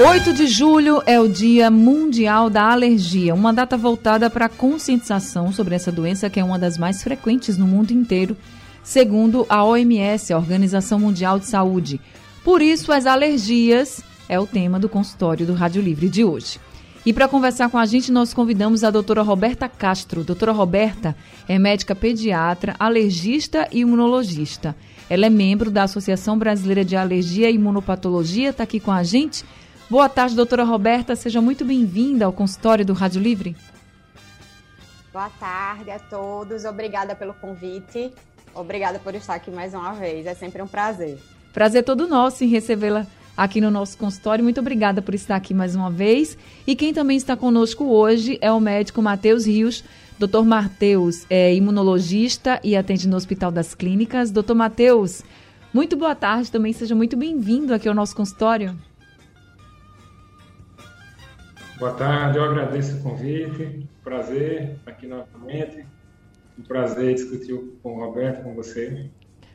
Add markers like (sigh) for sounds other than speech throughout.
8 de julho é o Dia Mundial da Alergia, uma data voltada para a conscientização sobre essa doença que é uma das mais frequentes no mundo inteiro, segundo a OMS, a Organização Mundial de Saúde. Por isso, as alergias é o tema do consultório do Rádio Livre de hoje. E para conversar com a gente, nós convidamos a doutora Roberta Castro. Doutora Roberta é médica pediatra, alergista e imunologista. Ela é membro da Associação Brasileira de Alergia e Imunopatologia, está aqui com a gente. Boa tarde, doutora Roberta. Seja muito bem-vinda ao consultório do Rádio Livre. Boa tarde a todos. Obrigada pelo convite. Obrigada por estar aqui mais uma vez. É sempre um prazer. Prazer todo nosso em recebê-la aqui no nosso consultório. Muito obrigada por estar aqui mais uma vez. E quem também está conosco hoje é o médico Matheus Rios. Doutor Matheus é imunologista e atende no Hospital das Clínicas. Doutor Matheus, muito boa tarde também. Seja muito bem-vindo aqui ao nosso consultório. Boa tarde, eu agradeço o convite. Prazer aqui novamente. Um prazer discutir com o Roberto, com você.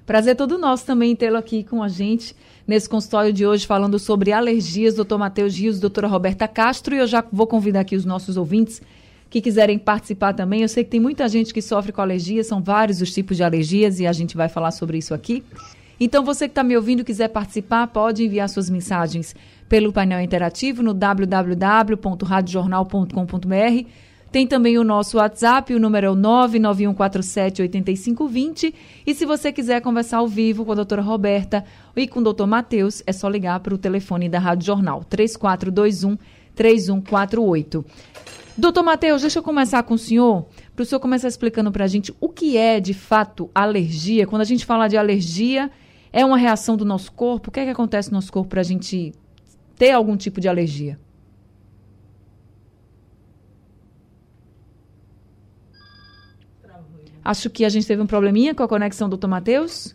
Prazer todo nosso também tê-lo aqui com a gente nesse consultório de hoje falando sobre alergias, doutor Matheus Rios, doutora Roberta Castro, e eu já vou convidar aqui os nossos ouvintes que quiserem participar também. Eu sei que tem muita gente que sofre com alergia, são vários os tipos de alergias e a gente vai falar sobre isso aqui. Então, você que está me ouvindo quiser participar, pode enviar suas mensagens pelo painel interativo no www.radiojornal.com.br. Tem também o nosso WhatsApp, o número é o 991478520. E se você quiser conversar ao vivo com a doutora Roberta e com o doutor Matheus, é só ligar para o telefone da Rádio Jornal, 3421 3148. Doutor Matheus, deixa eu começar com o senhor, para o senhor começar explicando para a gente o que é, de fato, alergia. Quando a gente fala de alergia, é uma reação do nosso corpo? O que é que acontece no nosso corpo para a gente ter algum tipo de alergia? Acho que a gente teve um probleminha com a conexão do Dr. Matheus.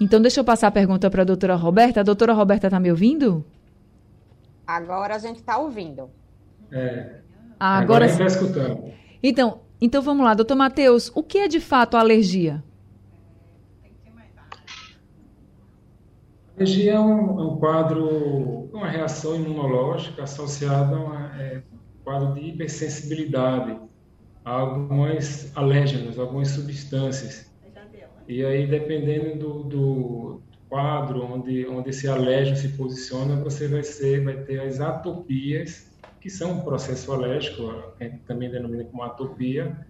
Então, deixa eu passar a pergunta para a doutora Roberta. A doutora Roberta está me ouvindo? Agora a gente está ouvindo. É. Ah, agora está escutando. Então, então, vamos lá, doutor Matheus. O que é de fato a alergia? Alergia é um, é um, quadro, uma reação imunológica associada a um é, quadro de hipersensibilidade a alguns alérgenos, algumas substâncias. E aí, dependendo do, do quadro onde, onde esse alérgeno se posiciona, você vai, ser, vai ter as atopias, que são um processo alérgico, a gente também denomina como atopia,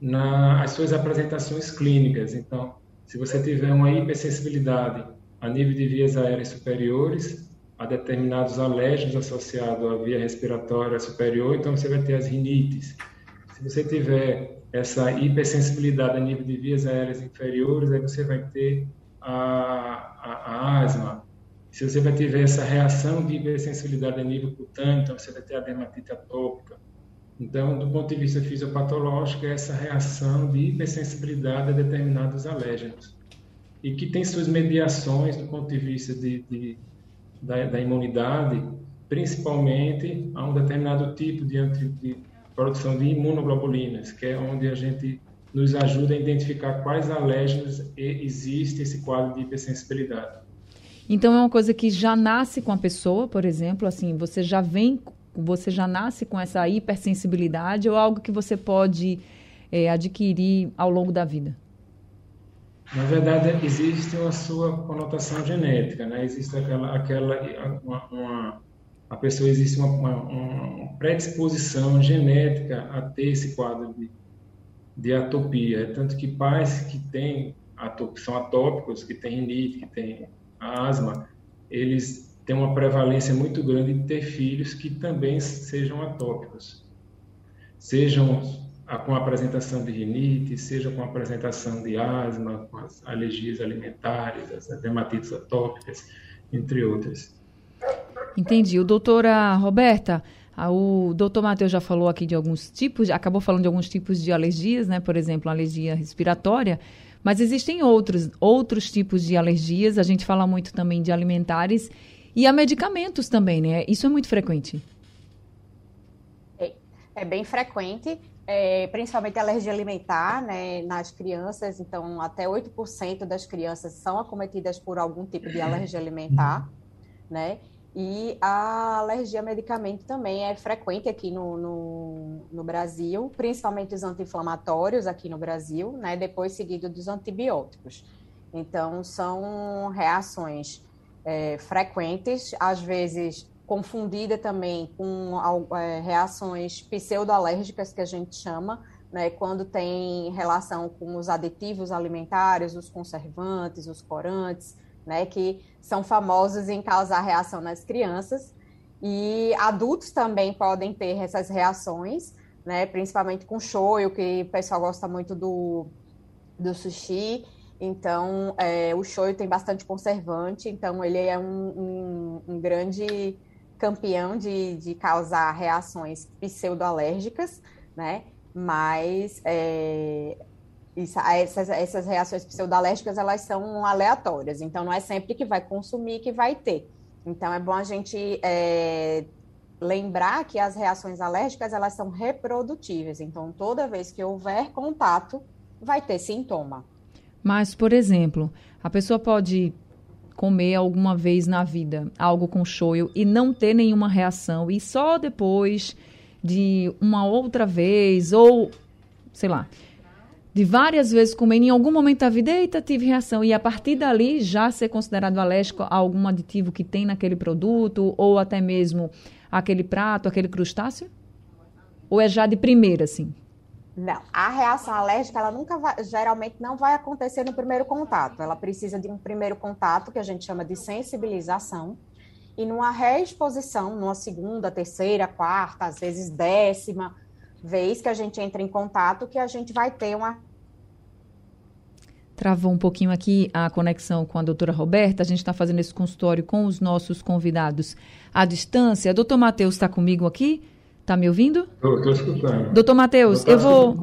nas suas apresentações clínicas. Então, se você tiver uma hipersensibilidade a nível de vias aéreas superiores, a determinados alérgenos associados à via respiratória superior, então você vai ter as rinites. Se você tiver essa hipersensibilidade a nível de vias aéreas inferiores, aí você vai ter a, a, a asma. Se você vai ter essa reação de hipersensibilidade a nível cutâneo, então você vai ter a dermatite atópica. Então, do ponto de vista fisiopatológico, é essa reação de hipersensibilidade a determinados alérgenos e que tem suas mediações do ponto de vista de, de da, da, imunidade, principalmente a um determinado tipo de, de produção de imunoglobulinas, que é onde a gente nos ajuda a identificar quais alérgenos existe esse quadro de hipersensibilidade. Então é uma coisa que já nasce com a pessoa, por exemplo, assim, você já vem, você já nasce com essa hipersensibilidade ou algo que você pode é, adquirir ao longo da vida? Na verdade, existe uma sua conotação genética, né? Existe aquela, aquela uma, uma, a pessoa existe uma, uma, uma, predisposição genética a ter esse quadro de, de atopia. É tanto que pais que têm atop, são atópicos, que têm rinite, que têm asma, eles têm uma prevalência muito grande de ter filhos que também sejam atópicos. Sejam com a apresentação de rinite, seja com a apresentação de asma, com as alergias alimentares, as dermatites atópicas, entre outras. Entendi. O doutora Roberta, o doutor Matheus já falou aqui de alguns tipos, acabou falando de alguns tipos de alergias, né? Por exemplo, alergia respiratória, mas existem outros, outros tipos de alergias. A gente fala muito também de alimentares e a medicamentos também, né? Isso é muito frequente. É, é bem frequente é, principalmente alergia alimentar né, nas crianças, então até 8% das crianças são acometidas por algum tipo de alergia alimentar, né? E a alergia a medicamento também é frequente aqui no, no, no Brasil, principalmente os anti-inflamatórios aqui no Brasil, né? Depois seguido dos antibióticos. Então, são reações é, frequentes, às vezes confundida também com é, reações pseudoalérgicas, que a gente chama, né, quando tem relação com os aditivos alimentares, os conservantes, os corantes, né, que são famosos em causar reação nas crianças. E adultos também podem ter essas reações, né, principalmente com shoyu, que o pessoal gosta muito do, do sushi. Então, é, o shoyu tem bastante conservante, então ele é um, um, um grande campeão de, de causar reações pseudoalérgicas, né? Mas é, isso, essas, essas reações pseudalérgicas elas são aleatórias, então não é sempre que vai consumir que vai ter. Então é bom a gente é, lembrar que as reações alérgicas elas são reprodutíveis, então toda vez que houver contato vai ter sintoma. Mas, por exemplo, a pessoa pode comer alguma vez na vida algo com shoyu e não ter nenhuma reação e só depois de uma outra vez ou sei lá, de várias vezes comendo, em algum momento da vida, eita, tive reação. E a partir dali já ser considerado alérgico a algum aditivo que tem naquele produto, ou até mesmo aquele prato, aquele crustáceo? Ou é já de primeira, assim? Não, a reação alérgica, ela nunca vai, geralmente não vai acontecer no primeiro contato. Ela precisa de um primeiro contato, que a gente chama de sensibilização, e numa reexposição, numa segunda, terceira, quarta, às vezes décima vez que a gente entra em contato, que a gente vai ter uma Travou um pouquinho aqui a conexão com a doutora Roberta. A gente está fazendo esse consultório com os nossos convidados à distância. Doutor Matheus está comigo aqui? Está me ouvindo? Estou escutando. Doutor Matheus, eu vou.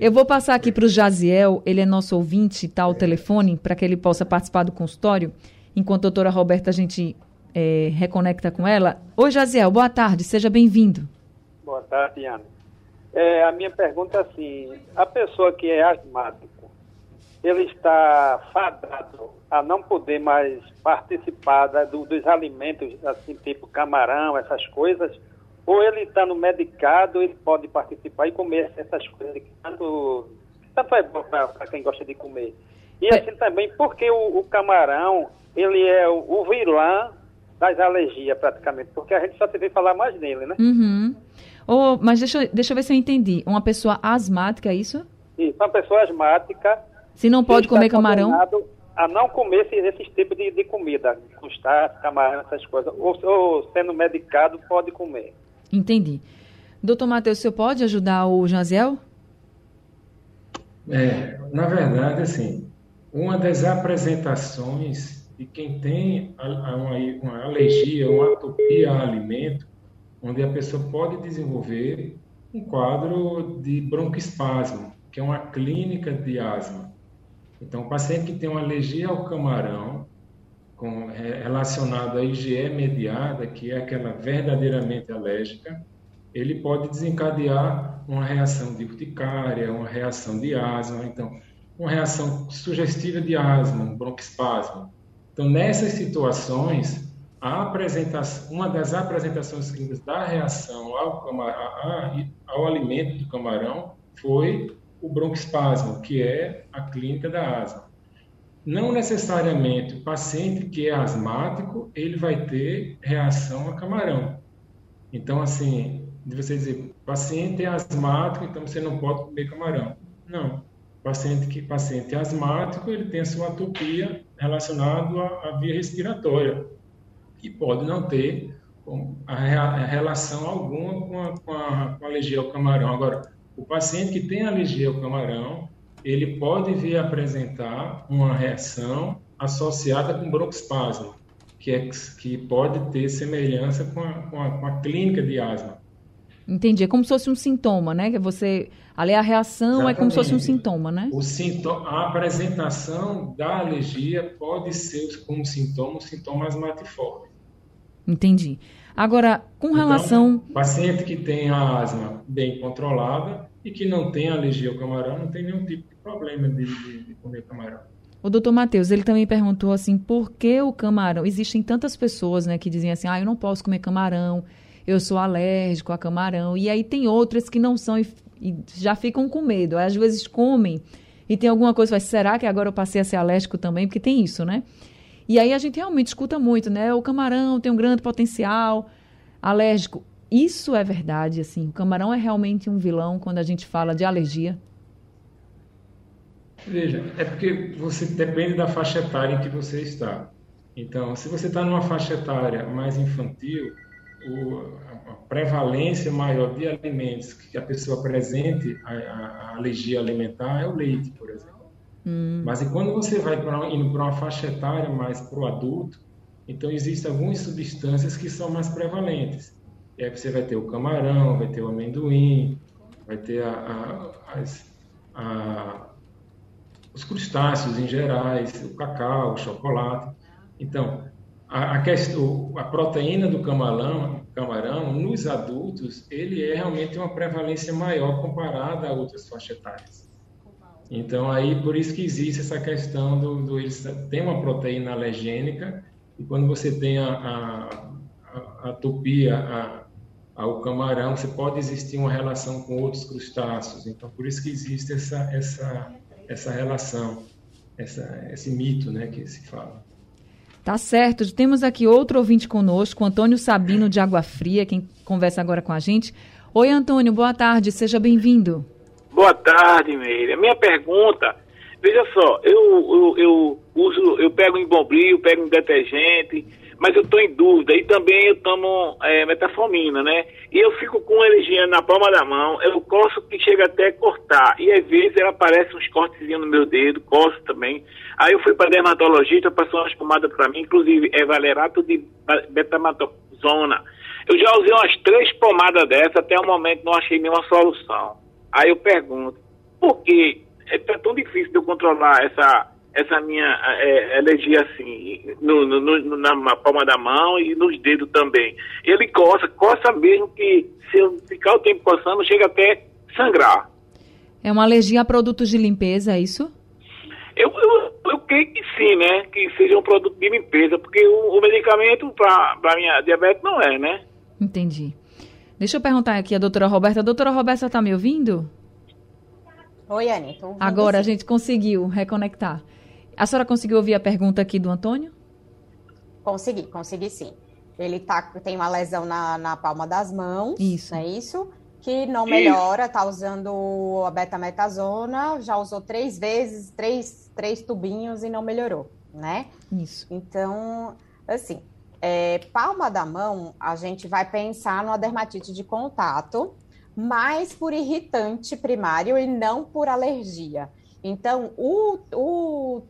Eu vou passar aqui para o Jaziel, ele é nosso ouvinte, está ao telefone, para que ele possa participar do consultório. Enquanto a doutora Roberta a gente é, reconecta com ela. Oi, Jaziel, boa tarde, seja bem-vindo. Boa tarde, Ana. É, a minha pergunta é assim: a pessoa que é asmática, ele está fadado a não poder mais participar da, do, dos alimentos, assim, tipo camarão, essas coisas, ou ele está no medicado, ele pode participar e comer essas coisas que tanto, tanto é bom para quem gosta de comer. E é. assim também, porque o, o camarão, ele é o, o, vilã das alergias, praticamente, porque a gente só se vê falar mais nele, né? Uhum. Oh, mas deixa, deixa eu ver se eu entendi. Uma pessoa asmática, é isso? Isso, uma pessoa asmática se não pode comer camarão? A não comer esses, esses tipos de, de comida, crustáceos, camarão, essas coisas. Ou, ou, sendo medicado, pode comer. Entendi. Doutor Matheus, o senhor pode ajudar o Jaziel? É, na verdade, assim, uma das apresentações de quem tem uma, uma alergia, uma atopia a alimento, onde a pessoa pode desenvolver um quadro de broncoespasmo, que é uma clínica de asma. Então, o paciente que tem uma alergia ao camarão, com, é, relacionado à IgE mediada, que é aquela verdadeiramente alérgica, ele pode desencadear uma reação de urticária, uma reação de asma, então, uma reação sugestiva de asma, um broncoespasmo. Então, nessas situações, a apresentação, uma das apresentações clínicas da reação ao, camarão, ao alimento do camarão foi o broncoespasmo, que é a clínica da asma. Não necessariamente o paciente que é asmático, ele vai ter reação a camarão. Então, assim, de você dizer, paciente é asmático, então você não pode comer camarão. Não. Paciente que paciente asmático, ele tem a sua atopia relacionada à, à via respiratória e pode não ter a, a relação alguma com a, com a, com a alergia ao camarão. Agora, o paciente que tem alergia ao camarão, ele pode vir apresentar uma reação associada com broncoespasmo, que, é, que pode ter semelhança com a, com, a, com a clínica de asma. Entendi. É como se fosse um sintoma, né? Que você. Ali a reação Exatamente. é como se fosse um sintoma, né? O sintoma, a apresentação da alergia pode ser como sintoma um sintoma asmatiforme. Entendi. Agora, com então, relação. Paciente que tem a asma bem controlada e que não tem alergia ao camarão, não tem nenhum tipo de problema de, de, de comer camarão. O doutor Matheus, ele também perguntou assim, por que o camarão? Existem tantas pessoas, né, que dizem assim, ah, eu não posso comer camarão, eu sou alérgico a camarão. E aí tem outras que não são e, e já ficam com medo. Às vezes comem e tem alguma coisa, mas será que agora eu passei a ser alérgico também? Porque tem isso, né? E aí a gente realmente escuta muito, né? O camarão tem um grande potencial alérgico. Isso é verdade, assim. O camarão é realmente um vilão quando a gente fala de alergia. Veja, é porque você depende da faixa etária em que você está. Então, se você está numa faixa etária mais infantil, a prevalência maior de alimentos que a pessoa apresente a, a alergia alimentar é o leite, por exemplo. Hum. Mas e quando você vai pra, indo para uma faixa etária mais para o adulto, então existem algumas substâncias que são mais prevalentes. E aí você vai ter o camarão, vai ter o amendoim, vai ter a, a, as, a, os crustáceos em gerais, o cacau, o chocolate. Então, a, questão, a proteína do camarão, camarão, nos adultos, ele é realmente uma prevalência maior comparada a outras faixas etárias. Então, aí, por isso que existe essa questão do, do eles têm uma proteína alergênica e quando você tem a, a, a, a topia a, ao camarão, você pode existir uma relação com outros crustáceos. Então, por isso que existe essa, essa, essa relação, essa, esse mito né, que se fala. Tá certo. Temos aqui outro ouvinte conosco, Antônio Sabino de Água Fria, quem conversa agora com a gente. Oi, Antônio, boa tarde, seja bem-vindo. Boa tarde, Meire. Minha pergunta, veja só, eu, eu, eu uso, eu pego em bombril, pego em detergente, mas eu estou em dúvida. E também eu tomo é, né? E eu fico com alergia na palma da mão, eu coço que chega até cortar. E às vezes ela aparece uns cortezinhos no meu dedo, coço também. Aí eu fui para dermatologista, passou uma espumada para mim, inclusive é valerato de betamatozona. Eu já usei umas três pomadas dessa, até o momento não achei nenhuma solução. Aí eu pergunto, por que é tão difícil de eu controlar essa essa minha é, alergia assim, no, no, no, na palma da mão e nos dedos também. Ele coça, coça mesmo que se eu ficar o tempo coçando, chega até sangrar. É uma alergia a produtos de limpeza, é isso? Eu, eu, eu creio que sim, né? Que seja um produto de limpeza, porque o, o medicamento para minha diabetes não é, né? Entendi. Deixa eu perguntar aqui a doutora Roberta. A doutora Roberta está me ouvindo? Oi, Anny. Agora a gente conseguiu reconectar. A senhora conseguiu ouvir a pergunta aqui do Antônio? Consegui, consegui sim. Ele tá, tem uma lesão na, na palma das mãos, isso. é isso? Que não melhora, tá usando a betametasona, já usou três vezes, três, três tubinhos e não melhorou, né? Isso. Então, assim, é, palma da mão, a gente vai pensar numa dermatite de contato, mais por irritante primário e não por alergia. Então, o, o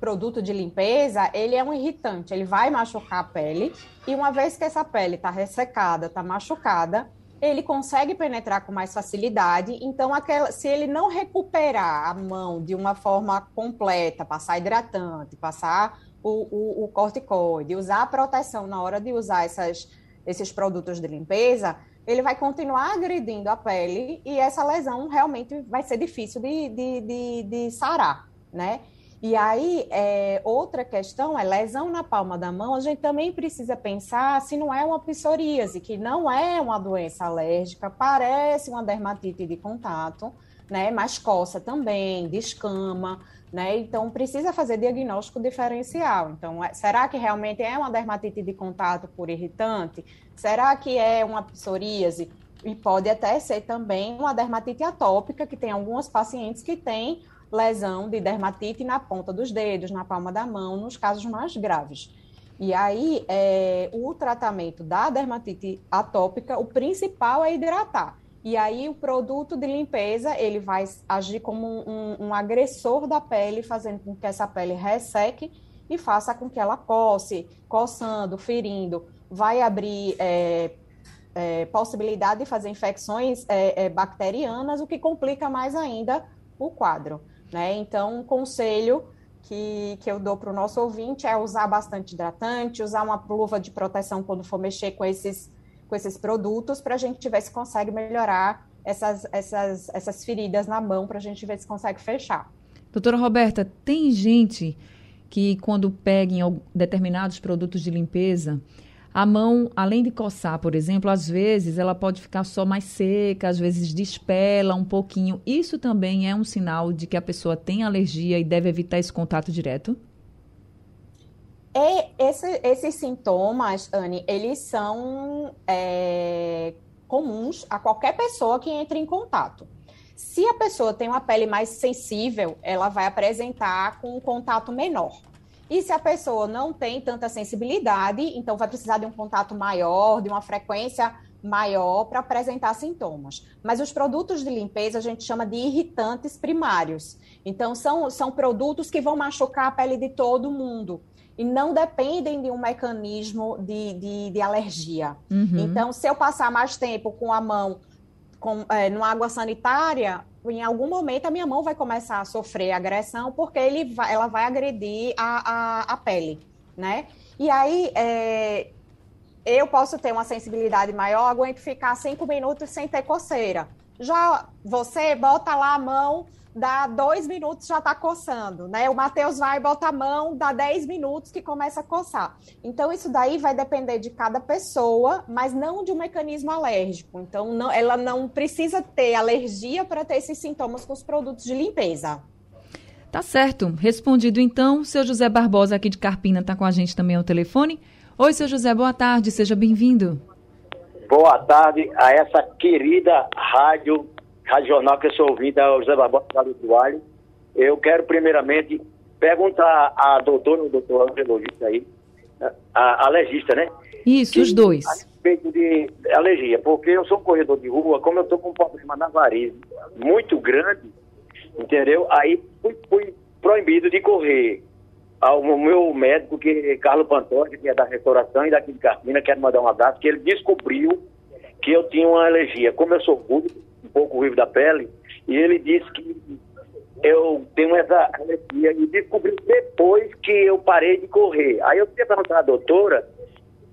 produto de limpeza, ele é um irritante, ele vai machucar a pele, e uma vez que essa pele está ressecada, está machucada, ele consegue penetrar com mais facilidade. Então, aquela, se ele não recuperar a mão de uma forma completa, passar hidratante, passar o, o, o corticoide, usar a proteção na hora de usar essas, esses produtos de limpeza, ele vai continuar agredindo a pele e essa lesão realmente vai ser difícil de, de, de, de sarar, né? E aí, é, outra questão é lesão na palma da mão. A gente também precisa pensar se não é uma psoríase, que não é uma doença alérgica, parece uma dermatite de contato, né? Mas coça também, descama, né? Então, precisa fazer diagnóstico diferencial. Então, é, será que realmente é uma dermatite de contato por irritante? Será que é uma psoríase? E pode até ser também uma dermatite atópica, que tem alguns pacientes que têm lesão de dermatite na ponta dos dedos, na palma da mão, nos casos mais graves. E aí, é, o tratamento da dermatite atópica, o principal é hidratar. E aí, o produto de limpeza, ele vai agir como um, um, agressor da pele, fazendo com que essa pele resseque e faça com que ela coce, coçando, ferindo. Vai abrir é, é, possibilidade de fazer infecções é, é bacterianas, o que complica mais ainda o quadro. Né? Então, um conselho que, que eu dou para o nosso ouvinte é usar bastante hidratante, usar uma luva de proteção quando for mexer com esses, com esses produtos, para a gente ver se consegue melhorar essas, essas, essas feridas na mão, para a gente ver se consegue fechar. Doutora Roberta, tem gente que quando pega em determinados produtos de limpeza, a mão, além de coçar, por exemplo, às vezes ela pode ficar só mais seca, às vezes despela um pouquinho. Isso também é um sinal de que a pessoa tem alergia e deve evitar esse contato direto? E esse, esses sintomas, Anne, eles são é, comuns a qualquer pessoa que entre em contato. Se a pessoa tem uma pele mais sensível, ela vai apresentar com um contato menor. E se a pessoa não tem tanta sensibilidade, então vai precisar de um contato maior, de uma frequência maior para apresentar sintomas. Mas os produtos de limpeza a gente chama de irritantes primários. Então, são, são produtos que vão machucar a pele de todo mundo e não dependem de um mecanismo de, de, de alergia. Uhum. Então, se eu passar mais tempo com a mão com, é, numa água sanitária, em algum momento a minha mão vai começar a sofrer agressão, porque ele vai, ela vai agredir a, a, a pele, né? E aí, é, eu posso ter uma sensibilidade maior, aguento ficar cinco minutos sem ter coceira. Já você bota lá a mão dá dois minutos já está coçando, né? O Matheus vai, bota a mão, dá dez minutos que começa a coçar. Então, isso daí vai depender de cada pessoa, mas não de um mecanismo alérgico. Então, não, ela não precisa ter alergia para ter esses sintomas com os produtos de limpeza. Tá certo. Respondido então, seu José Barbosa aqui de Carpina está com a gente também ao telefone. Oi, seu José, boa tarde, seja bem-vindo. Boa tarde a essa querida rádio Rádio Jornal, que eu sou ouvido, é o José Barbosa do Vale. Eu quero primeiramente perguntar à doutora, o doutor angelogista aí, a, a legista, né? Isso, que, os dois. A respeito de alergia, porque eu sou um corredor de rua, como eu estou com um problema na variz muito grande, entendeu? Aí fui, fui proibido de correr ao meu médico, que é Carlos Pantoja, que é da restauração e daqui de Carpina, quero mandar um abraço, que ele descobriu que eu tinha uma alergia. Como eu sou gordo, um pouco ruivo da pele, e ele disse que eu tenho essa alergia e descobri depois que eu parei de correr. Aí eu queria perguntar à doutora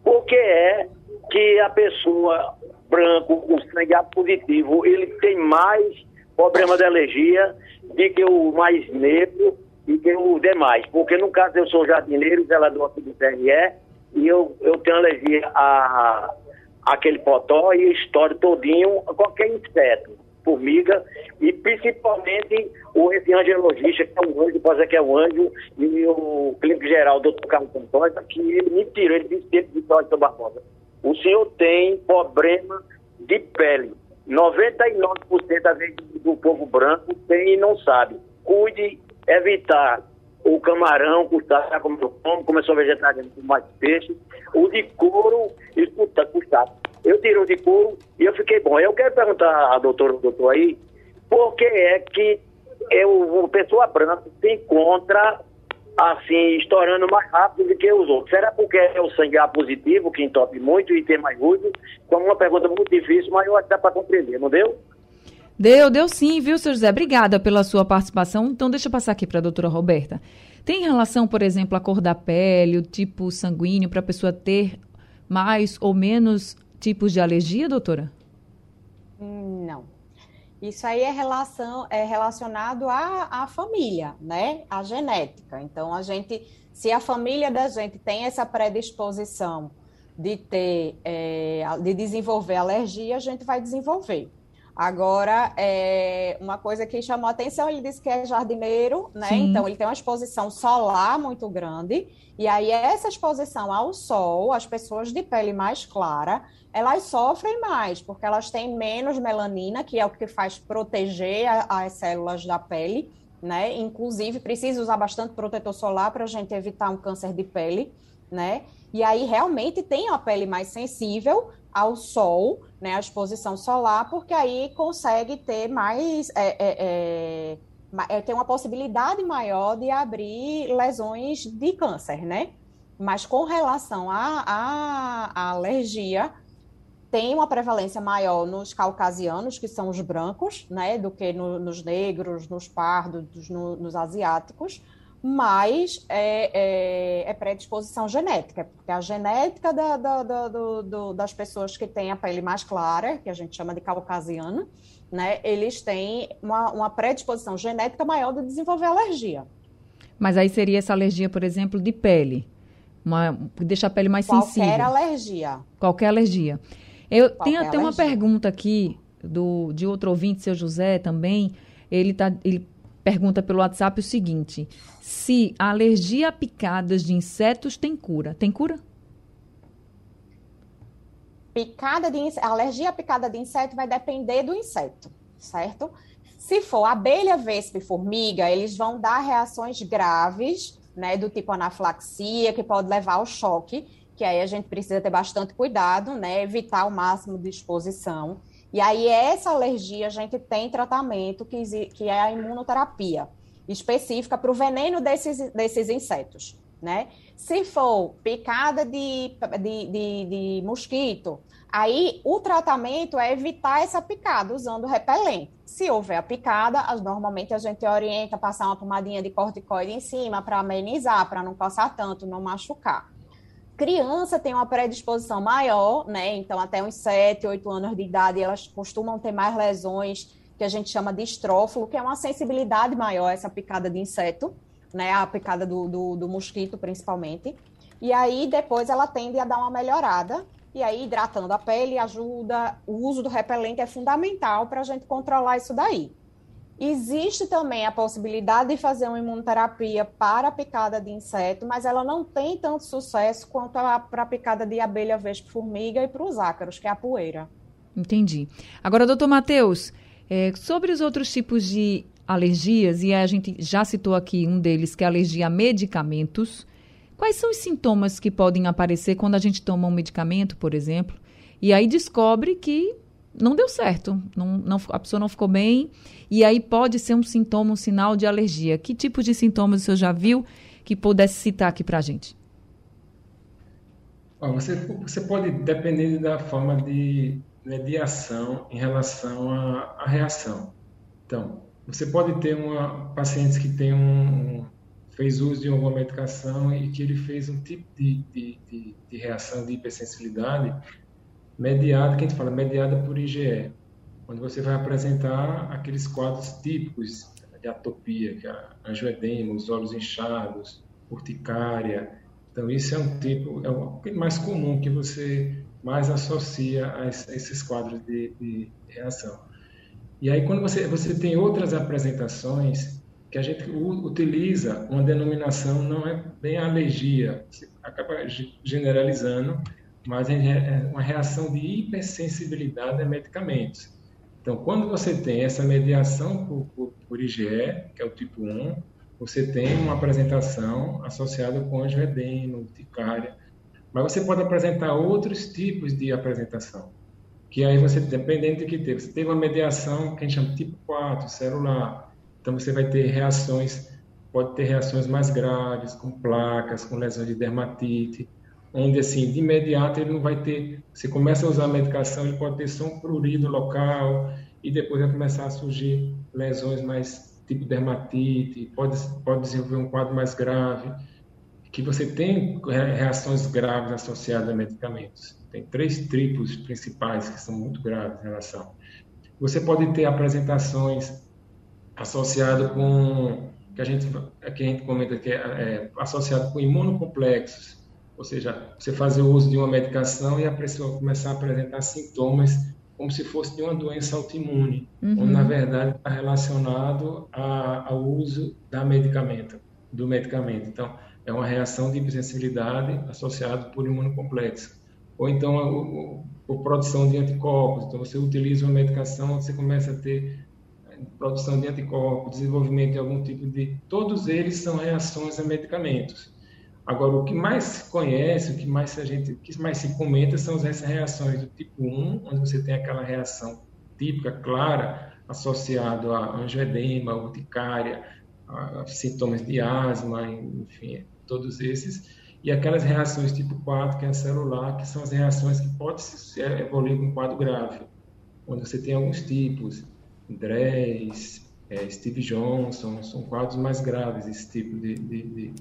por que é que a pessoa branco com sangue positivo, ele tem mais problema de alergia do que o mais negro e que os demais. Porque no caso eu sou jardineiro, zelador aqui do TRE, e eu, eu tenho alergia a aquele potó e estouro todinho qualquer inseto, formiga, e principalmente o esse angiologista, que é um anjo, pode ser que é um anjo, e o clínico geral, doutor Carlos Antônio, que ele me tirou, ele disse que ele disse, Barbosa, o senhor tem problema de pele. 99% das vezes do povo branco tem e não sabe. Cuide, evitar o camarão, custar, como eu como, começou vegetariano com mais peixe, o de couro, escuta, custar. Eu tirei o de couro e eu fiquei bom. Eu quero perguntar à doutora, doutor aí, por que é que eu, pessoa branca se encontra assim, estourando mais rápido do que os outros. Será porque é o sangue A positivo, que entope muito e tem mais ruído? Como uma pergunta muito difícil, mas eu acho que dá para compreender, não deu? Deu, deu sim, viu, seu José? Obrigada pela sua participação. Então, deixa eu passar aqui para a doutora Roberta. Tem relação, por exemplo, a cor da pele, o tipo sanguíneo, para a pessoa ter mais ou menos tipos de alergia, doutora? Não. Isso aí é, relação, é relacionado à, à família, né? À genética. Então, a gente, se a família da gente tem essa predisposição de ter, é, de desenvolver alergia, a gente vai desenvolver. Agora, é, uma coisa que chamou a atenção, ele disse que é jardineiro, né? Sim. Então, ele tem uma exposição solar muito grande. E aí, essa exposição ao sol, as pessoas de pele mais clara, elas sofrem mais, porque elas têm menos melanina, que é o que faz proteger a, as células da pele, né? Inclusive, precisa usar bastante protetor solar para a gente evitar um câncer de pele, né? E aí, realmente, tem a pele mais sensível, ao sol, né, à exposição solar, porque aí consegue ter mais, é, é, é, é, ter uma possibilidade maior de abrir lesões de câncer, né? Mas com relação à alergia, tem uma prevalência maior nos caucasianos, que são os brancos, né, do que no, nos negros, nos pardos, no, nos asiáticos, mas é, é, é, predisposição genética, porque a genética da, da, da, do, do, das pessoas que têm a pele mais clara, que a gente chama de caucasiano, né, eles têm uma, uma predisposição genética maior de desenvolver alergia. Mas aí seria essa alergia, por exemplo, de pele, uma, deixa a pele mais Qualquer sensível. Qualquer alergia. Qualquer alergia. Eu Qualquer tenho até alergia. uma pergunta aqui do, de outro ouvinte, seu José, também. Ele, tá, ele pergunta pelo WhatsApp o seguinte: se a alergia a picadas de insetos tem cura? Tem cura? Picada de a alergia a picada de inseto vai depender do inseto, certo? Se for abelha, vespa e formiga, eles vão dar reações graves, né, do tipo anafilaxia, que pode levar ao choque, que aí a gente precisa ter bastante cuidado, né, evitar o máximo de exposição. E aí, essa alergia, a gente tem tratamento que, que é a imunoterapia, específica para o veneno desses, desses insetos, né? Se for picada de, de, de, de mosquito, aí o tratamento é evitar essa picada usando repelente. Se houver a picada, normalmente a gente orienta passar uma pomadinha de corticoide em cima para amenizar, para não passar tanto, não machucar. Criança tem uma predisposição maior, né? Então, até uns 7, 8 anos de idade, elas costumam ter mais lesões que a gente chama de estrófilo, que é uma sensibilidade maior essa picada de inseto, né? A picada do, do, do mosquito, principalmente. E aí, depois, ela tende a dar uma melhorada. E aí, hidratando a pele ajuda. O uso do repelente é fundamental para a gente controlar isso daí. Existe também a possibilidade de fazer uma imunoterapia para a picada de inseto, mas ela não tem tanto sucesso quanto a, para a picada de abelha, vespa, formiga e para os ácaros, que é a poeira. Entendi. Agora, doutor Matheus, é, sobre os outros tipos de alergias, e a gente já citou aqui um deles, que é alergia a medicamentos, quais são os sintomas que podem aparecer quando a gente toma um medicamento, por exemplo, e aí descobre que não deu certo, não, não, a pessoa não ficou bem, e aí pode ser um sintoma, um sinal de alergia. Que tipo de sintomas o senhor já viu que pudesse citar aqui para a gente? Você, você pode, dependendo da forma de mediação em relação à, à reação. Então, você pode ter uma paciente que tem um, fez uso de alguma medicação e que ele fez um tipo de, de, de, de reação de hipersensibilidade mediada, que a gente fala, mediada por IgE, onde você vai apresentar aqueles quadros típicos de atopia, que é angioedema, os olhos inchados, urticária. Então, isso é um tipo, é o mais comum que você mais associa a esses quadros de, de reação. E aí, quando você, você tem outras apresentações, que a gente utiliza uma denominação, não é bem alergia, você acaba generalizando, mas é, é uma reação de hipersensibilidade a medicamentos. Então, quando você tem essa mediação por, por, por IgE, que é o tipo 1, você tem uma apresentação associada com angioedema, urticária, mas você pode apresentar outros tipos de apresentação, que aí você, dependendo de que teve, você teve uma mediação que a gente chama tipo 4, celular, então você vai ter reações, pode ter reações mais graves, com placas, com lesões de dermatite, onde assim, de imediato ele não vai ter, você começa a usar a medicação, ele pode ter só um prurido local e depois vai começar a surgir lesões mais tipo dermatite, pode, pode desenvolver um quadro mais grave, que você tem reações graves associadas a medicamentos. Tem três tipos principais que são muito graves em relação. Você pode ter apresentações associadas com que a gente que a gente comenta que é, é associado com imunocomplexos, ou seja, você fazer o uso de uma medicação e a pessoa começar a apresentar sintomas como se fosse de uma doença autoimune, uhum. onde na verdade está relacionado a, ao uso da medicamento, do medicamento. Então, é uma reação de hipersensibilidade associada por imunocomplexo. Ou então a, a, a, produção de anticorpos. Então, você utiliza uma medicação, você começa a ter eh, produção de anticorpos, desenvolvimento de algum tipo de. Todos eles são reações a medicamentos. Agora, o que mais se conhece, o que mais a gente, o que mais se comenta são essas reações do tipo 1, onde você tem aquela reação típica, clara, associado a angioedema, urticária, a sintomas de asma, enfim, todos esses, e aquelas reações tipo 4, que é celular, que são as reações que podem evoluir com um quadro grave, onde você tem alguns tipos, DRES, é, Steve Johnson, são quadros mais graves esse tipo de, de, de,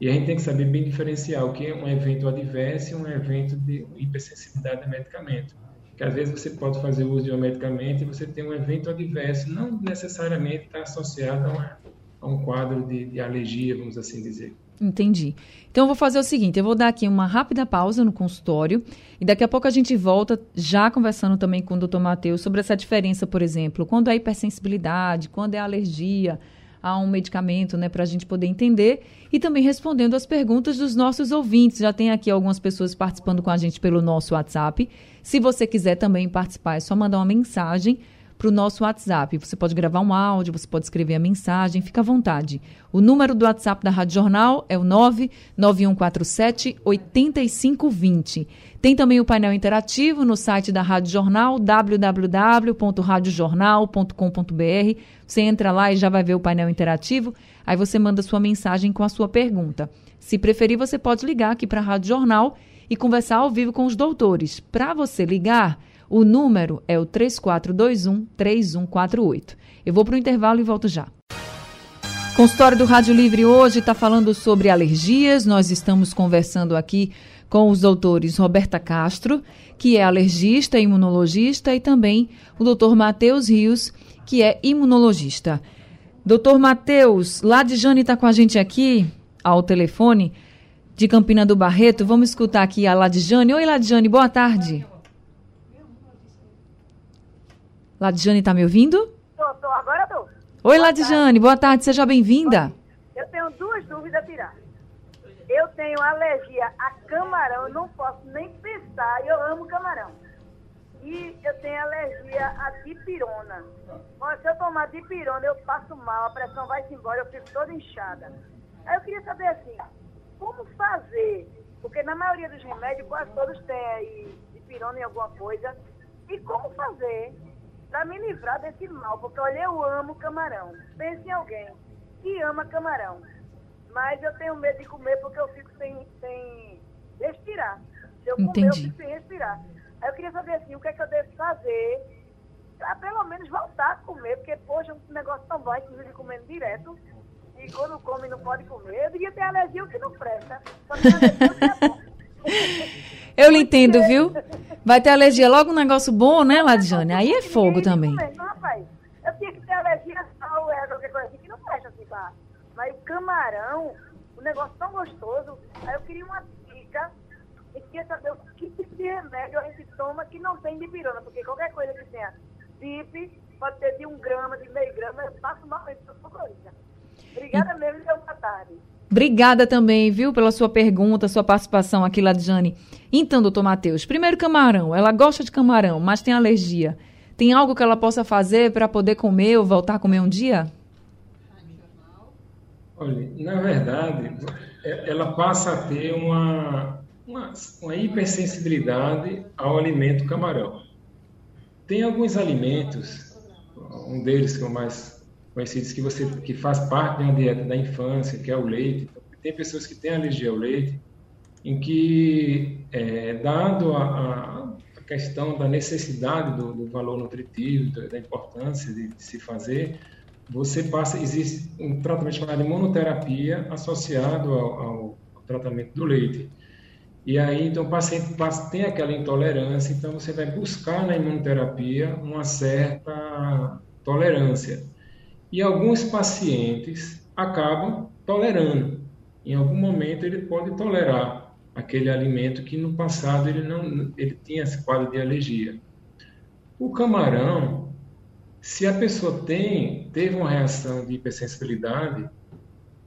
E a gente tem que saber bem diferenciar o que é um evento adverso e um evento de hipersensibilidade a medicamento. Que às vezes você pode fazer uso de um medicamento e você tem um evento adverso, não necessariamente está associado a, uma, a, um quadro de, de alergia, vamos assim dizer. Entendi. Então eu vou fazer o seguinte, eu vou dar aqui uma rápida pausa no consultório e daqui a pouco a gente volta já conversando também com o doutor Matheus sobre essa diferença, por exemplo, quando é hipersensibilidade, quando é alergia a um medicamento, né, para a gente poder entender e também respondendo as perguntas dos nossos ouvintes. Já tem aqui algumas pessoas participando com a gente pelo nosso WhatsApp. Se você quiser também participar, é só mandar uma mensagem para o nosso WhatsApp. Você pode gravar um áudio, você pode escrever a mensagem, fica à vontade. O número do WhatsApp da Rádio Jornal é o 99147 8520. Tem também o painel interativo no site da Rádio Jornal, www.radiojornal.com.br. Você entra lá e já vai ver o painel interativo. Aí você manda sua mensagem com a sua pergunta. Se preferir, você pode ligar aqui para a Rádio Jornal e conversar ao vivo com os doutores. Para você ligar, o número é o 3421-3148. Eu vou para o intervalo e volto já. Consultório do Rádio Livre hoje está falando sobre alergias. Nós estamos conversando aqui com os doutores Roberta Castro, que é alergista e imunologista, e também o doutor Matheus Rios, que é imunologista. Doutor Matheus, Ladjane está com a gente aqui ao telefone de Campina do Barreto. Vamos escutar aqui a Ladjane. Oi, Ladjane, boa tarde. Ladjane, está me ouvindo? Estou, estou, agora estou. Oi, Ladjane, boa tarde, seja bem-vinda. Eu tenho duas dúvidas a tirar. Eu tenho alergia a camarão, eu não posso nem pensar, eu amo camarão. E eu tenho alergia a dipirona. Se eu tomar dipirona, eu passo mal, a pressão vai-se embora, eu fico toda inchada. Aí eu queria saber assim, como fazer? Porque na maioria dos remédios, quase todos têm aí dipirona em alguma coisa. E como fazer para me livrar desse mal, porque olha, eu amo camarão. Pense em alguém que ama camarão. Mas eu tenho medo de comer porque eu fico sem, sem respirar. Se eu comer, Entendi. eu fico sem respirar. Aí eu queria saber assim, o que é que eu devo fazer para pelo menos voltar a comer, porque, poxa, um negócio tão bom, inclusive comendo direto. E quando come não pode comer. Eu devia ter alergia o que não presta. Só que alergia o que é bom. (laughs) Eu lhe entendo, viu? (laughs) Vai ter alergia logo um negócio bom, né, Ladjane? Aí é fogo também. Não, rapaz. Eu tinha que ter alergia ao é, qualquer coisa assim que não presta assim, pá. Mas o camarão, o negócio tão gostoso. Aí eu queria uma dica e queria saber o que tipo de remédio a gente toma que não tem dipirona, porque qualquer coisa que tenha dip, pode ter de um grama, de meio grama, eu passo mal isso, Obrigada mesmo e boa tarde. Obrigada também, viu, pela sua pergunta, sua participação aqui, Ladjane. Então, doutor Matheus, primeiro camarão. Ela gosta de camarão, mas tem alergia. Tem algo que ela possa fazer para poder comer ou voltar a comer um dia? Olha, na verdade, é, ela passa a ter uma, uma, uma hipersensibilidade ao alimento camarão. Tem alguns alimentos, um deles que o mais conhecidos que você que faz parte de uma dieta da infância, que é o leite. Tem pessoas que têm alergia ao leite, em que, é, dado a, a, questão da necessidade do, do valor nutritivo, da, importância de, de, se fazer, você passa, existe um tratamento chamado imunoterapia associado ao, ao, ao tratamento do leite. E aí, então, o paciente passa, tem aquela intolerância, então você vai buscar na imunoterapia uma certa tolerância. E alguns pacientes acabam tolerando. Em algum momento ele pode tolerar aquele alimento que no passado ele não ele tinha esse quadro de alergia. O camarão, se a pessoa tem teve uma reação de hipersensibilidade,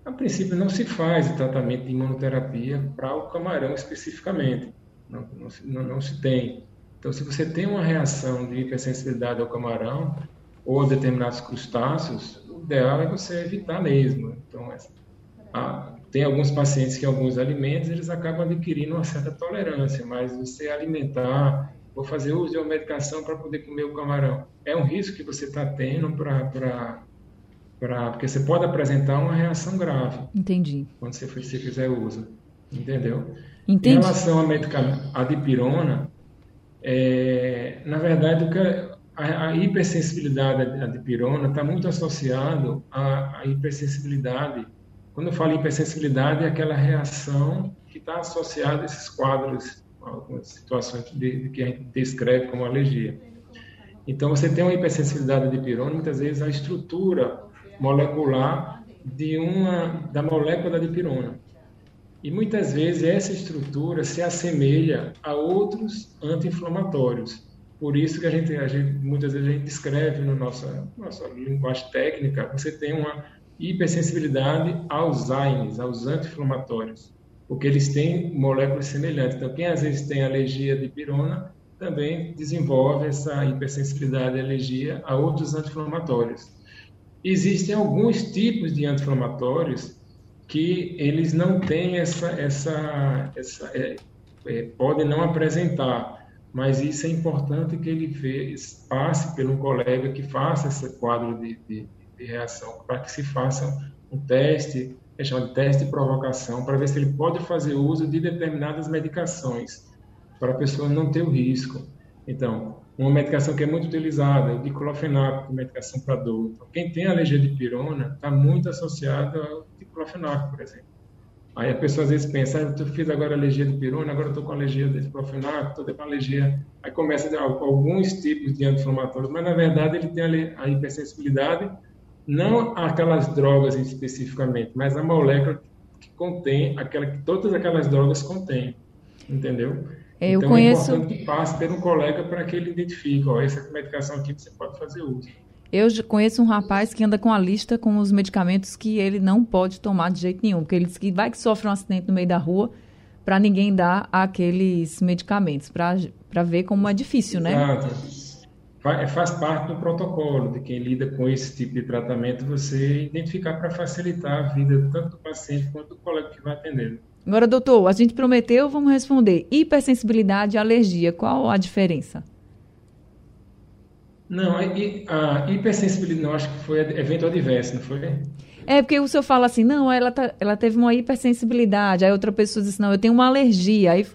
a princípio não se faz o tratamento de imunoterapia para o camarão especificamente. Não, não, não, não se tem. Então, se você tem uma reação de hipersensibilidade ao camarão, ou a determinados crustáceos, o ideal é você evitar mesmo. Então, a, tem alguns pacientes que alguns alimentos eles acabam adquirindo uma certa tolerância, mas você alimentar, vou fazer uso de uma medicação para poder comer o camarão, é um risco que você está tendo para Pra, porque você pode apresentar uma reação grave. Entendi. Quando você, você fizer uso. Entendeu? Entendi. Em relação à, medicamento, à dipirona, é, na verdade, o que, a, a hipersensibilidade à dipirona está muito associado à, à, hipersensibilidade. Quando eu falo hipersensibilidade, é aquela reação que está associada a esses quadros, algumas situações de, que a gente descreve como alergia. Então, você tem uma hipersensibilidade à dipirona, muitas vezes a estrutura molecular de uma da molécula da dipirona. E muitas vezes essa estrutura se assemelha a outros anti-inflamatórios. Por isso que a gente, a gente, muitas vezes a gente descreve no nossa, nossa linguagem técnica, você tem uma hipersensibilidade aos AINES, aos anti-inflamatórios, porque eles têm moléculas semelhantes. Então, quem às vezes tem alergia de pirona, também desenvolve essa hipersensibilidade e alergia a outros anti-inflamatórios. Existem alguns tipos de anti-inflamatórios que eles não têm essa, essa, essa é, é, podem não apresentar, mas isso é importante que ele fez, passe pelo colega que faça esse quadro de, de, de reação, para que se faça um teste, é chamado de teste de provocação, para ver se ele pode fazer uso de determinadas medicações, para a pessoa não ter o risco. Então, uma medicação que é muito utilizada, o diclofenaco, medicação para dor. Então, quem tem alergia de pirona está muito associado ao diclofenaco, por exemplo. Aí a pessoa às vezes pensa, ah, eu fiz agora alergia de pirona, agora estou com alergia de diclofenaco, estou com alergia. Aí começa a ter alguns tipos de anti-inflamatórios, mas na verdade ele tem a hipersensibilidade, não aquelas drogas especificamente, mas a molécula que contém, aquela que todas aquelas drogas contêm, entendeu? Eu então, conheço... é importante que passe por um colega para que ele identifique, ó, essa medicação aqui você pode fazer uso. Eu conheço um rapaz que anda com a lista com os medicamentos que ele não pode tomar de jeito nenhum, porque ele diz que vai que sofre um acidente no meio da rua para ninguém dar aqueles medicamentos, para ver como é difícil, né? Exato. Faz parte do protocolo de quem lida com esse tipo de tratamento, você identificar para facilitar a vida tanto do paciente quanto do colega que vai atender. Agora, doutor, a gente prometeu, vamos responder. Hipersensibilidade e alergia, qual a diferença? Não, a, hipersensibilidade, não, acho que foi evento adverso, não foi? É, porque o senhor fala assim, não, ela, tá, ela teve uma hipersensibilidade, aí outra pessoa diz, não, eu tenho uma alergia. Aí,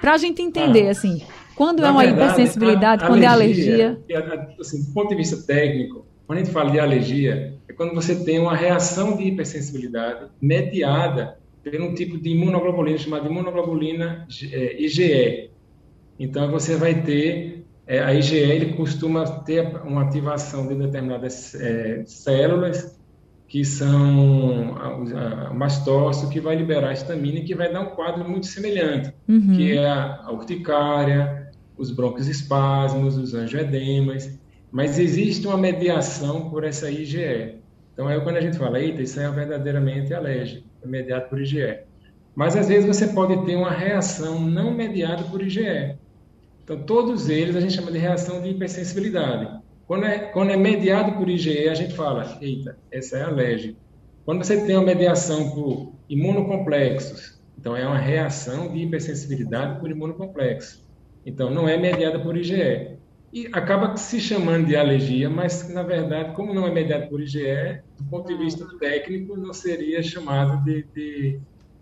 pra gente entender, ah, assim, quando é uma verdade, hipersensibilidade, a, quando alergia, é alergia... Assim, do ponto de vista técnico, quando a gente fala de alergia, é quando você tem uma reação de hipersensibilidade mediada por um tipo de imunoglobulina chamada imunoglobulina é, IgE. Então, você vai ter, é, a IgE ele costuma ter uma ativação de determinadas é, células que são o mastócito, que vai liberar a histamina e que vai dar um quadro muito semelhante, uhum. que é a urticária, os brônquios espasmos, os angioedemas, mas existe uma mediação por essa IgE. Então, aí quando a gente fala, eita, isso é verdadeiramente alérgico mediado por IgE. Mas às vezes você pode ter uma reação não mediada por IgE. Então, todos eles a gente chama de reação de hipersensibilidade. Quando é, quando é mediado por IgE, a gente fala, eita, essa é alérgica. Quando você tem uma mediação por imunocomplexos, então é uma reação de hipersensibilidade por imunocomplexo. Então, não é mediada por IgE. E acaba se chamando de alergia, mas na verdade, como não é mediado por IgE, do ponto de vista técnico, não seria chamado de, de,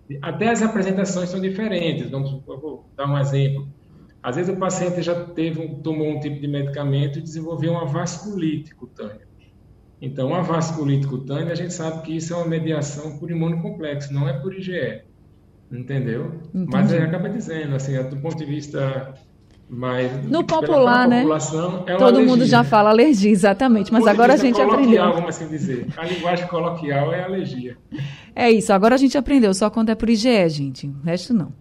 de até as apresentações são diferentes. Vamos vou dar um exemplo. Às vezes o paciente já teve um, tomou um tipo de medicamento e desenvolveu uma vasculite cutânea. Então, a vasculite cutânea, a gente sabe que isso é uma mediação por imunocomplexo, não é por IgE. Entendeu? Entendi. Mas ele acaba dizendo, assim, do ponto de vista mas no popular, né? É Todo alergia. mundo já fala alergia, exatamente. Mas agora a gente aprendeu. Vamos assim dizer. A linguagem coloquial é alergia. É isso. Agora a gente aprendeu. Só quando é por IgE, gente. O resto não.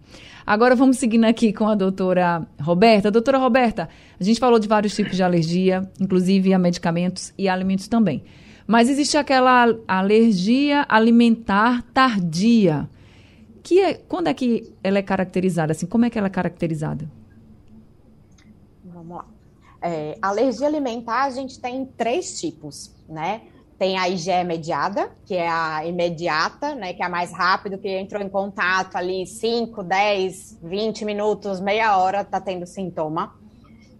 Agora vamos seguindo aqui com a doutora Roberta. Doutora Roberta, a gente falou de vários tipos de alergia, inclusive a medicamentos e alimentos também. Mas existe aquela alergia alimentar tardia. Que é, quando é que ela é caracterizada? Assim, como é que ela é caracterizada? É, alergia alimentar a gente tem três tipos, né? Tem a IgE mediada, que é a imediata, né? Que é a mais rápida, que entrou em contato ali 5, 10, 20 minutos, meia hora, tá tendo sintoma.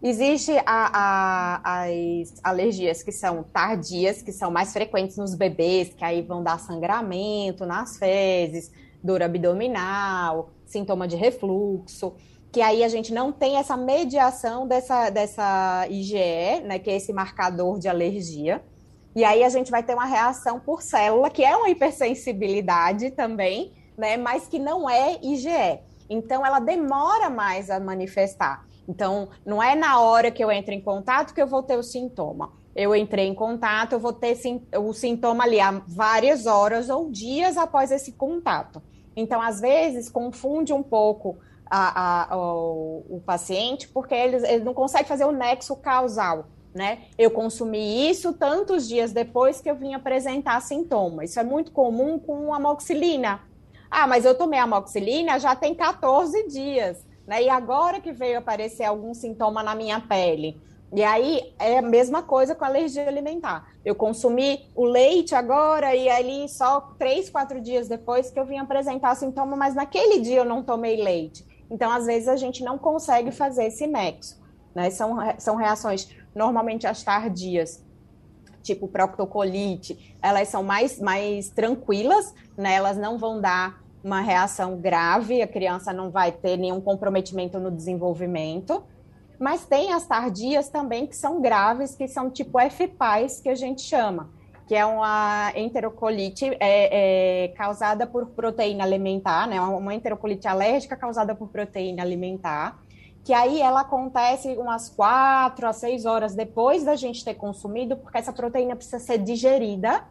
Existe a, a, as alergias que são tardias, que são mais frequentes nos bebês, que aí vão dar sangramento nas fezes, dor abdominal, sintoma de refluxo. que aí a gente não tem essa mediação dessa, dessa IgE, né, que é esse marcador de alergia. E aí a gente vai ter uma reação por célula, que é uma hipersensibilidade também, né, mas que não é IgE. Então ela demora mais a manifestar. Então, não é na hora que eu entro em contato que eu vou ter o sintoma. Eu entrei em contato, eu vou ter o sintoma ali há várias horas ou dias após esse contato. Então, às vezes, confunde um pouco a, a, o, o, paciente, porque ele, ele não consegue fazer o nexo causal, né? Eu consumi isso tantos dias depois que eu vim apresentar sintoma. Isso é muito comum com amoxilina. Ah, mas eu tomei amoxilina já tem 14 dias, né? E agora que veio aparecer algum sintoma na minha pele. E aí é a mesma coisa com alergia alimentar. Eu consumi o leite agora e ali só três, quatro dias depois que eu vim apresentar sintoma, mas naquele dia eu não tomei leite. Então, às vezes, a gente não consegue fazer esse nexo. Né? São, são reações normalmente as tardias, tipo proctocolite, elas são mais, mais tranquilas, né? elas não vão dar uma reação grave, a criança não vai ter nenhum comprometimento no desenvolvimento. Mas tem as tardias também que são graves, que são tipo FPAs, que a gente chama que é uma enterocolite é, é, causada por proteína alimentar, né? Uma enterocolite alérgica causada por proteína alimentar, que aí ela acontece umas quatro a seis horas depois da gente ter consumido, porque essa proteína precisa ser digerida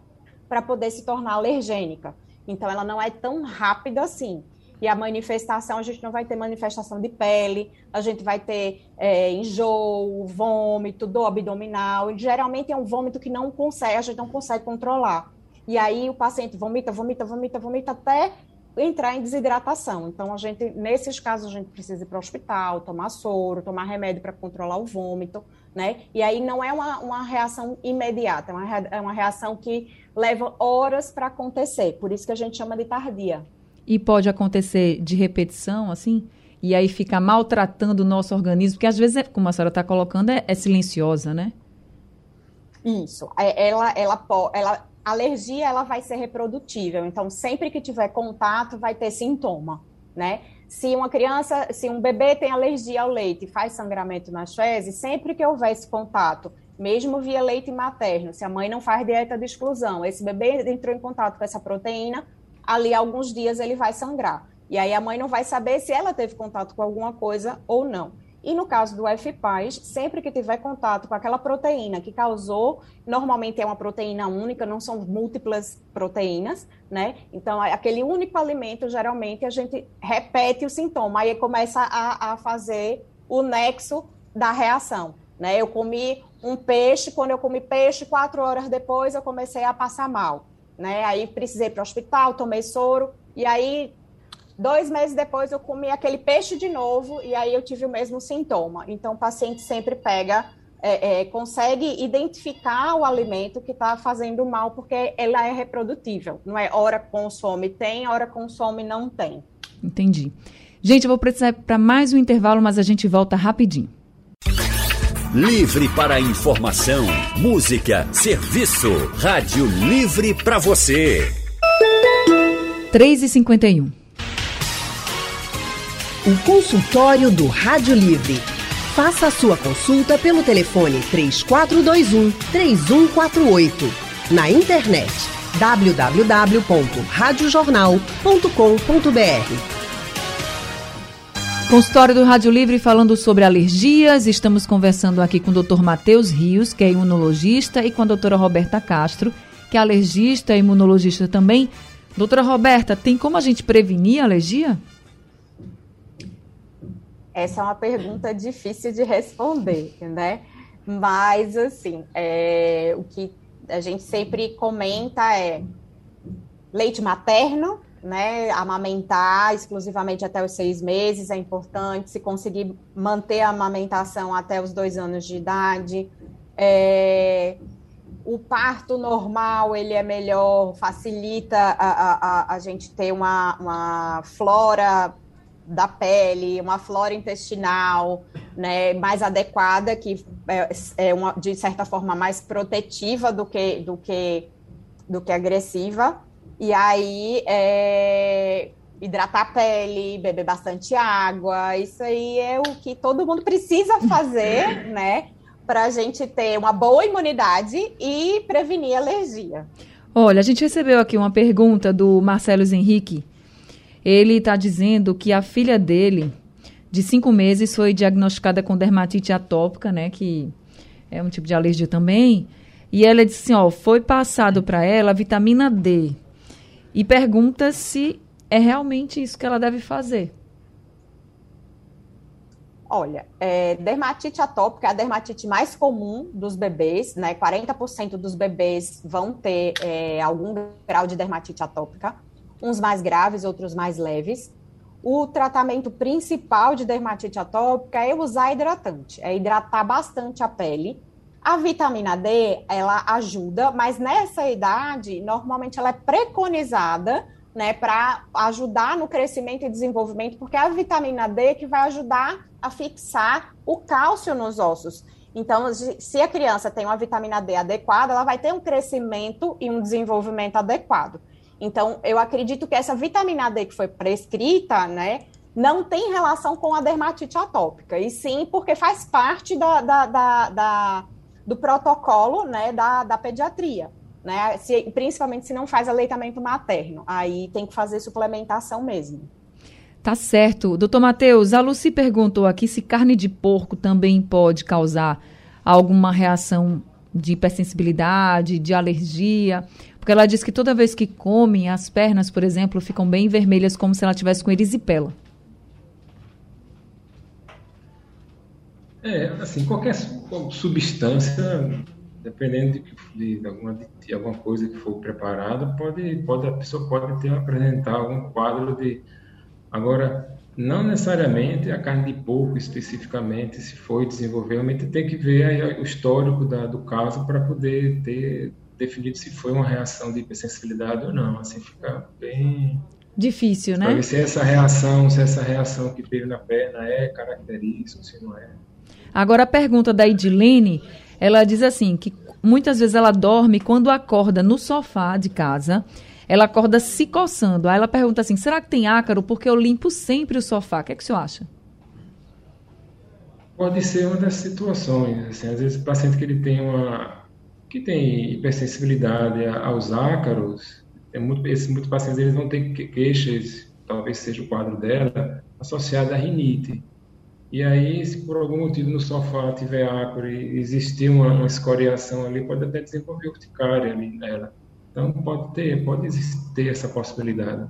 para poder se tornar alergênica. Então, ela não é tão rápida assim. E a manifestação, a gente não vai ter manifestação de pele, a gente vai ter é, enjoo, vômito, dor abdominal. E geralmente é um vômito que não consegue, a gente não consegue controlar. E aí o paciente vomita, vomita, vomita, vomita até entrar em desidratação. Então, a gente, nesses casos, a gente precisa ir para o hospital, tomar soro, tomar remédio para controlar o vômito, né? E aí não é uma, uma reação imediata, é uma, é uma reação que leva horas para acontecer. Por isso que a gente chama de tardia e pode acontecer de repetição, assim, e aí fica maltratando o nosso organismo, porque às vezes, é, como a senhora está colocando, é, é, silenciosa, né? Isso. É, ela, ela, ela, a alergia ela vai ser reprodutível, então sempre que tiver contato vai ter sintoma, né? Se uma criança, se um bebê tem alergia ao leite e faz sangramento nas fezes, sempre que houver esse contato, mesmo via leite materno, se a mãe não faz dieta de exclusão, esse bebê entrou em contato com essa proteína, ali alguns dias ele vai sangrar. E aí a mãe não vai saber se ela teve contato com alguma coisa ou não. E no caso do FPAS, sempre que tiver contato com aquela proteína que causou, normalmente é uma proteína única, não são múltiplas proteínas, né? Então, aquele único alimento, geralmente, a gente repete o sintoma, aí começa a, a fazer o nexo da reação, né? Eu comi um peixe, quando eu comi peixe, quatro horas depois eu comecei a passar mal né? Aí precisei para o hospital, tomei soro, e aí dois meses depois eu comi aquele peixe de novo, e aí eu tive o mesmo sintoma. Então o paciente sempre pega, é, é, consegue identificar o alimento que está fazendo mal, porque ela é reprodutível, não é hora consome tem, hora consome não tem. Entendi. Gente, eu vou precisar para mais um intervalo, mas a gente volta rapidinho. Livre para informação, música, serviço. Rádio Livre para você. 3 e 51 O consultório do Rádio Livre. Faça a sua consulta pelo telefone 3421 3148. Na internet www.radiojornal.com.br Consultório do Rádio Livre falando sobre alergias. Estamos conversando aqui com o Dr. Matheus Rios, que é imunologista, e com a doutora Roberta Castro, que é alergista e imunologista também. Doutora Roberta, tem como a gente prevenir a alergia? Essa é uma pergunta difícil de responder, né? Mas, assim, é, o que a gente sempre comenta é leite materno, né, amamentar exclusivamente até os seis meses é importante, se conseguir manter a amamentação até os dois anos de idade. É, o parto normal ele é melhor, facilita a, a, a gente ter uma, uma flora da pele, uma flora intestinal né, mais adequada, que é, é uma, de certa forma mais protetiva do que, do que, do que agressiva. E aí, é, hidratar a pele, beber bastante água. Isso aí é o que todo mundo precisa fazer, (laughs) né? Para a gente ter uma boa imunidade e prevenir alergia. Olha, a gente recebeu aqui uma pergunta do Marcelo Henrique. Ele está dizendo que a filha dele, de cinco meses, foi diagnosticada com dermatite atópica, né? Que é um tipo de alergia também. E ela disse assim, ó, foi passado para ela vitamina D. E pergunta se é realmente isso que ela deve fazer. Olha, é, dermatite atópica é a dermatite mais comum dos bebês, né? 40% dos bebês vão ter é, algum grau de dermatite atópica, uns mais graves, outros mais leves. O tratamento principal de dermatite atópica é usar hidratante, é hidratar bastante a pele. A vitamina D, ela ajuda, mas nessa idade, normalmente ela é preconizada né, para ajudar no crescimento e desenvolvimento, porque é a vitamina D que vai ajudar a fixar o cálcio nos ossos. Então, se a criança tem uma vitamina D adequada, ela vai ter um crescimento e um desenvolvimento adequado. Então, eu acredito que essa vitamina D que foi prescrita, né, não tem relação com a dermatite atópica, e sim porque faz parte da, da, da, da do protocolo né, da, da pediatria né? Se, principalmente se não faz aleitamento materno. Aí tem que fazer suplementação mesmo. Tá certo. Doutor Matheus, a Lucy perguntou aqui se carne de porco também pode causar alguma reação de hipersensibilidade, de alergia. Porque ela diz que toda vez que come, as pernas, por exemplo, ficam bem vermelhas, como se ela tivesse com erisipela. É, assim, qualquer substância dependendo de, de, alguma, de alguma coisa que for preparada, pode, pode, a pessoa pode ter apresentar algum quadro de. Agora, não necessariamente a carne de porco especificamente, se foi desenvolver, tem que ver o histórico da, do caso para poder ter definido se foi uma reação de hipersensibilidade ou não. Assim fica bem difícil, né? Para ver se essa reação, se essa reação que teve na perna é característica, se não é. Agora a pergunta da Edilene ela diz assim que muitas vezes ela dorme quando acorda no sofá de casa. Ela acorda se coçando. Aí ela pergunta assim: será que tem ácaro? Porque eu limpo sempre o sofá. O que, é que o senhor acha? Pode ser uma das situações. Assim, às vezes o paciente que ele tem uma que tem hipersensibilidade aos ácaros, é muito, esses muitos pacientes eles vão ter queixas, talvez seja o quadro dela, associado à rinite. E aí, se por algum motivo no sofá tiver ácaro e existir uma, uma escoriação ali, pode até desenvolver urticária ali nela. Então, pode ter, pode existir essa possibilidade.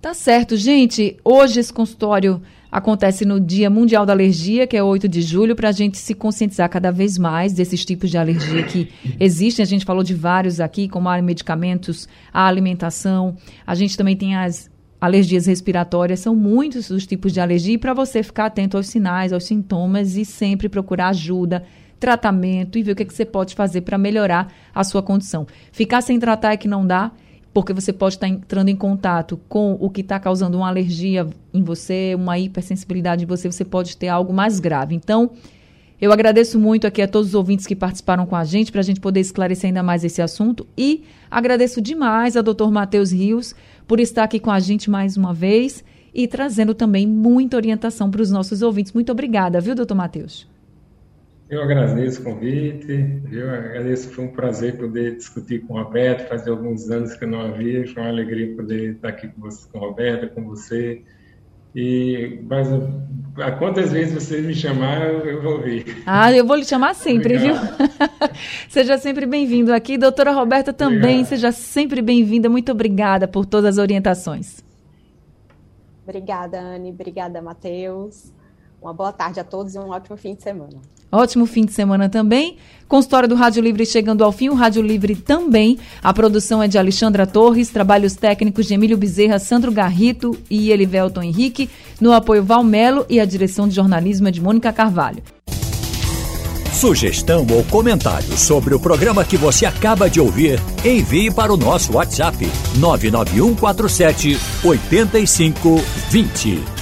Tá certo, gente. Hoje esse consultório acontece no Dia Mundial da Alergia, que é 8 de julho, para a gente se conscientizar cada vez mais desses tipos de alergia que existem. A gente falou de vários aqui, como a medicamentos, a alimentação. A gente também tem as alergias respiratórias são muitos os tipos de alergia e para você ficar atento aos sinais, aos sintomas e sempre procurar ajuda, tratamento e ver o que, é que você pode fazer para melhorar a sua condição. Ficar sem tratar é que não dá, porque você pode estar entrando em contato com o que está causando uma alergia em você, uma hipersensibilidade em você, você pode ter algo mais grave. Então, eu agradeço muito aqui a todos os ouvintes que participaram com a gente para a gente poder esclarecer ainda mais esse assunto e agradeço demais a doutor Matheus Rios por estar aqui com a gente mais uma vez e trazendo também muita orientação para os nossos ouvintes. Muito obrigada, viu, doutor Matheus? Eu agradeço o convite, eu agradeço, foi um prazer poder discutir com o Roberto, fazia alguns anos que eu não havia, foi uma alegria poder estar aqui com, você, com o Roberto, com você, e mas a quantas vezes você me chamar, eu vou vir. Ah, eu vou lhe chamar sempre, Obrigado. viu? (laughs) seja sempre bem-vindo aqui. Doutora Roberta também, Obrigado. seja sempre bem-vinda. Muito obrigada por todas as orientações. Obrigada, Anne. Obrigada, Matheus. Uma boa tarde a todos e um ótimo fim de semana. Ótimo fim de semana também. Consultório do Rádio Livre chegando ao fim, o Rádio Livre também. A produção é de Alexandra Torres, trabalhos técnicos de Emílio Bezerra, Sandro Garrito e Elivelton Henrique, no apoio Valmelo e a direção de jornalismo é de Mônica Carvalho. Sugestão ou comentário sobre o programa que você acaba de ouvir, envie para o nosso WhatsApp 99147 8520.